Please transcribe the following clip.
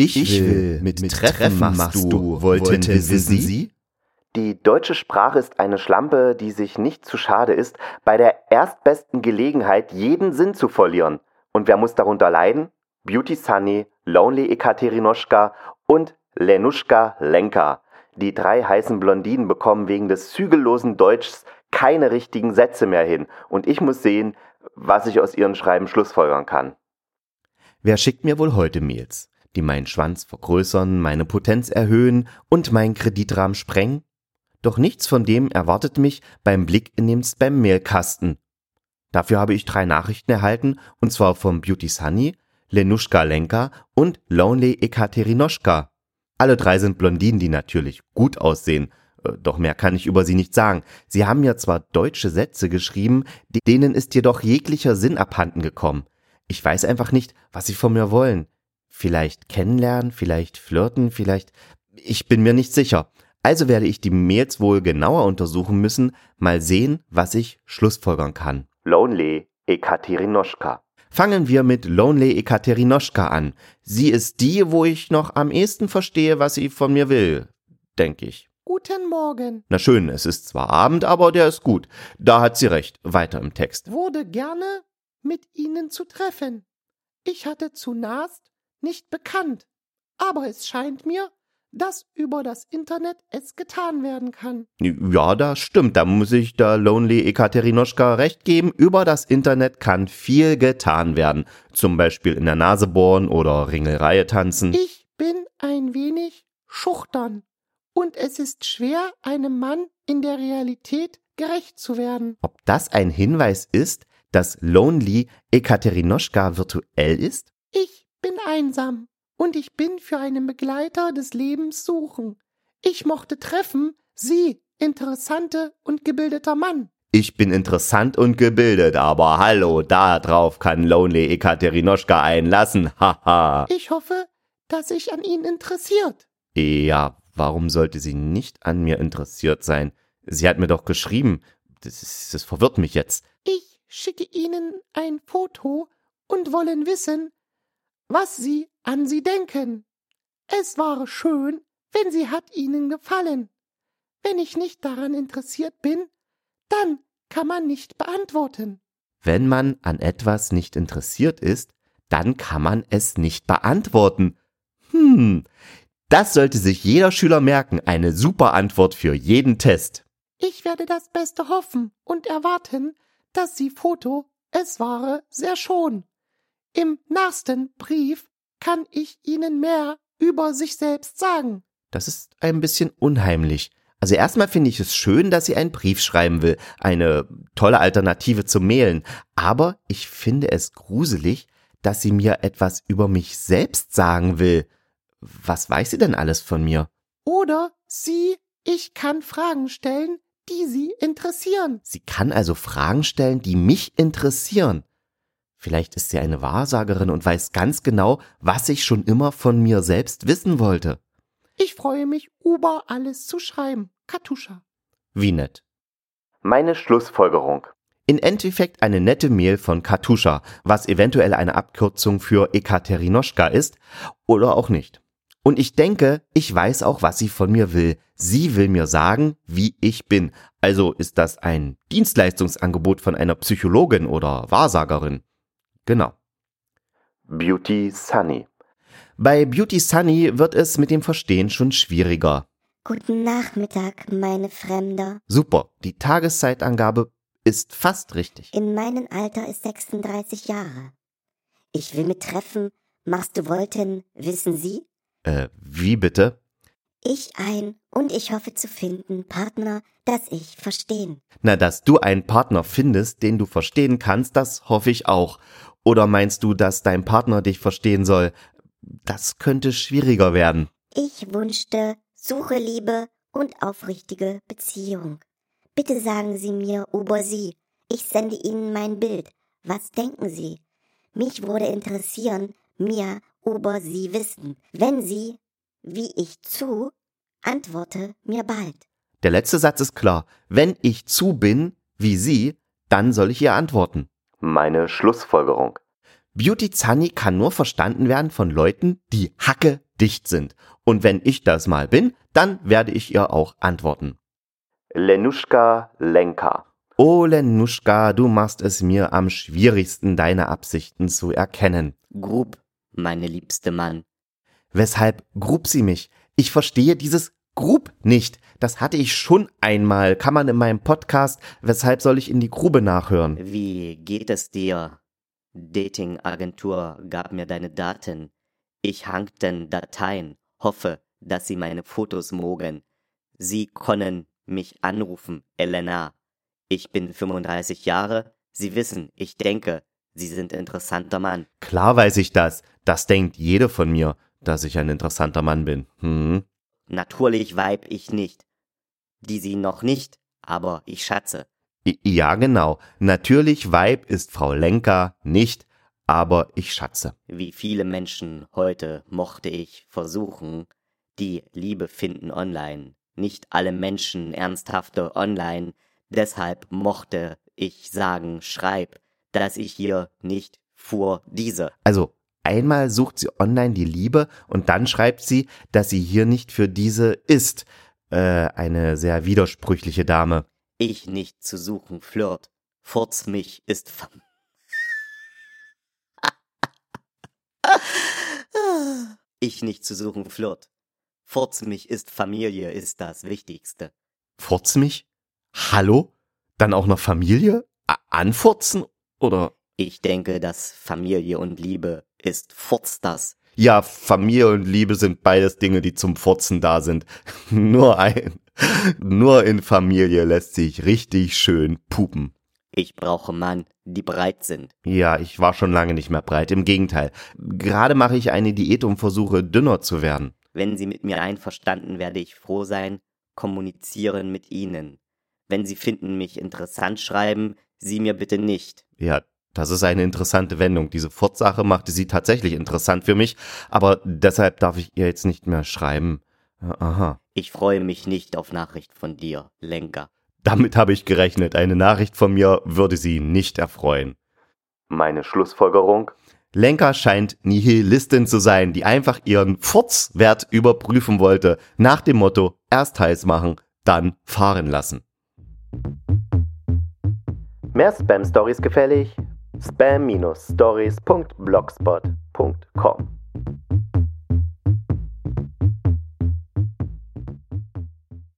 Ich, ich will, mit, mit Treffen, Treffen machst du, wollten, wollten wissen Sie? Die deutsche Sprache ist eine Schlampe, die sich nicht zu schade ist, bei der erstbesten Gelegenheit jeden Sinn zu verlieren. Und wer muss darunter leiden? Beauty Sunny, Lonely Ekaterinoschka und Lenuschka Lenka. Die drei heißen Blondinen bekommen wegen des zügellosen Deutschs keine richtigen Sätze mehr hin. Und ich muss sehen, was ich aus ihren Schreiben schlussfolgern kann. Wer schickt mir wohl heute Mails, die meinen Schwanz vergrößern, meine Potenz erhöhen und meinen Kreditrahmen sprengen? Doch nichts von dem erwartet mich beim Blick in den Spam-Mailkasten. Dafür habe ich drei Nachrichten erhalten, und zwar vom Beauty Sunny, Lenuschka Lenka und Lonely Ekaterinoschka. Alle drei sind Blondinen, die natürlich gut aussehen, äh, doch mehr kann ich über sie nicht sagen. Sie haben ja zwar deutsche Sätze geschrieben, denen ist jedoch jeglicher Sinn abhanden gekommen. Ich weiß einfach nicht, was sie von mir wollen. Vielleicht kennenlernen, vielleicht flirten, vielleicht. Ich bin mir nicht sicher. Also werde ich die Mails wohl genauer untersuchen müssen, mal sehen, was ich schlussfolgern kann. Lonely Ekaterinoschka. Fangen wir mit Lonely Ekaterinoschka an. Sie ist die, wo ich noch am ehesten verstehe, was sie von mir will, denke ich. Guten Morgen. Na schön, es ist zwar Abend, aber der ist gut. Da hat sie recht. Weiter im Text. Wurde gerne mit Ihnen zu treffen. Ich hatte zunächst nicht bekannt, aber es scheint mir, dass über das Internet es getan werden kann. Ja, das stimmt. Da muss ich der Lonely Ekaterinoschka recht geben. Über das Internet kann viel getan werden. Zum Beispiel in der Nase bohren oder Ringelreihe tanzen. Ich bin ein wenig schüchtern und es ist schwer, einem Mann in der Realität gerecht zu werden. Ob das ein Hinweis ist, dass Lonely Ekaterinoschka virtuell ist? Ich bin einsam und ich bin für einen Begleiter des Lebens suchen. Ich mochte treffen, Sie, interessante und gebildeter Mann. Ich bin interessant und gebildet, aber hallo, da drauf kann Lonely Ekaterinoschka einlassen, haha. ich hoffe, dass sich an ihn interessiert. Ja, Warum sollte sie nicht an mir interessiert sein? Sie hat mir doch geschrieben. Das, ist, das verwirrt mich jetzt. Ich schicke Ihnen ein Foto und wollen wissen, was Sie an sie denken. Es war schön, wenn sie hat Ihnen gefallen. Wenn ich nicht daran interessiert bin, dann kann man nicht beantworten. Wenn man an etwas nicht interessiert ist, dann kann man es nicht beantworten. Hm, das sollte sich jeder Schüler merken. Eine super Antwort für jeden Test. Ich werde das Beste hoffen und erwarten, dass Sie Foto, es war sehr schon. Im nächsten Brief kann ich Ihnen mehr über sich selbst sagen. Das ist ein bisschen unheimlich. Also erstmal finde ich es schön, dass sie einen Brief schreiben will, eine tolle Alternative zum Mailen. Aber ich finde es gruselig, dass sie mir etwas über mich selbst sagen will. Was weiß sie denn alles von mir? Oder sie, ich kann Fragen stellen, die sie interessieren. Sie kann also Fragen stellen, die mich interessieren. Vielleicht ist sie eine Wahrsagerin und weiß ganz genau, was ich schon immer von mir selbst wissen wollte. Ich freue mich, über alles zu schreiben. Katuscha. Wie nett. Meine Schlussfolgerung. In Endeffekt eine nette Mail von Katuscha, was eventuell eine Abkürzung für Ekaterinoschka ist oder auch nicht. Und ich denke, ich weiß auch, was sie von mir will. Sie will mir sagen, wie ich bin. Also ist das ein Dienstleistungsangebot von einer Psychologin oder Wahrsagerin. Genau. Beauty Sunny. Bei Beauty Sunny wird es mit dem Verstehen schon schwieriger. Guten Nachmittag, meine Fremder. Super, die Tageszeitangabe ist fast richtig. In meinem Alter ist 36 Jahre. Ich will mit treffen. Machst du wollten, wissen Sie? Äh, wie bitte? Ich ein und ich hoffe zu finden Partner, das ich verstehen. Na, dass du einen Partner findest, den du verstehen kannst, das hoffe ich auch. Oder meinst du, dass dein Partner dich verstehen soll? Das könnte schwieriger werden. Ich wünschte, suche Liebe und aufrichtige Beziehung. Bitte sagen Sie mir über Sie. Ich sende Ihnen mein Bild. Was denken Sie? Mich würde interessieren, mir über Sie wissen. Wenn Sie, wie ich zu, antworte mir bald. Der letzte Satz ist klar. Wenn ich zu bin, wie Sie, dann soll ich ihr antworten. Meine Schlussfolgerung. Beauty Zani kann nur verstanden werden von Leuten, die Hacke dicht sind. Und wenn ich das mal bin, dann werde ich ihr auch antworten. Lenuschka Lenka. Oh, Lenuschka, du machst es mir am schwierigsten, deine Absichten zu erkennen. Grub, meine liebste Mann. Weshalb grub sie mich? Ich verstehe dieses Grub nicht. Das hatte ich schon einmal. Kann man in meinem Podcast. Weshalb soll ich in die Grube nachhören? Wie geht es dir? Dating-Agentur gab mir deine Daten. Ich hangten Dateien, hoffe, dass sie meine Fotos mogen. Sie können mich anrufen, Elena. Ich bin 35 Jahre. Sie wissen, ich denke, Sie sind interessanter Mann. Klar weiß ich das. Das denkt jede von mir, dass ich ein interessanter Mann bin. Hm. Natürlich weib ich nicht. Die Sie noch nicht, aber ich schätze. Ja, genau. Natürlich Weib ist Frau Lenker nicht, aber ich schätze. Wie viele Menschen heute mochte ich versuchen, die Liebe finden online. Nicht alle Menschen ernsthafte online. Deshalb mochte ich sagen, schreib, dass ich hier nicht vor diese. Also einmal sucht sie online die Liebe und dann schreibt sie, dass sie hier nicht für diese ist. Äh, eine sehr widersprüchliche Dame. Ich nicht zu suchen, Flirt. Furz mich ist Fam Ich nicht zu suchen, Flirt. Furz mich ist Familie, ist das Wichtigste. Furz mich? Hallo? Dann auch noch Familie? A anfurzen? Oder? Ich denke, dass Familie und Liebe ist Furz das. Ja, Familie und Liebe sind beides Dinge, die zum Furzen da sind. nur ein, nur in Familie lässt sich richtig schön pupen. Ich brauche Mann, die breit sind. Ja, ich war schon lange nicht mehr breit. Im Gegenteil. Gerade mache ich eine Diät und versuche dünner zu werden. Wenn Sie mit mir einverstanden, werde ich froh sein, kommunizieren mit Ihnen. Wenn Sie finden mich interessant, schreiben Sie mir bitte nicht. Ja, das ist eine interessante Wendung. Diese Fortsache machte sie tatsächlich interessant für mich, aber deshalb darf ich ihr jetzt nicht mehr schreiben. Aha. Ich freue mich nicht auf Nachricht von dir, Lenker. Damit habe ich gerechnet. Eine Nachricht von mir würde sie nicht erfreuen. Meine Schlussfolgerung? Lenker scheint Nihilistin zu sein, die einfach ihren Furzwert überprüfen wollte, nach dem Motto erst heiß machen, dann fahren lassen. Mehr Spam-Stories gefällig? spam-stories.blogspot.com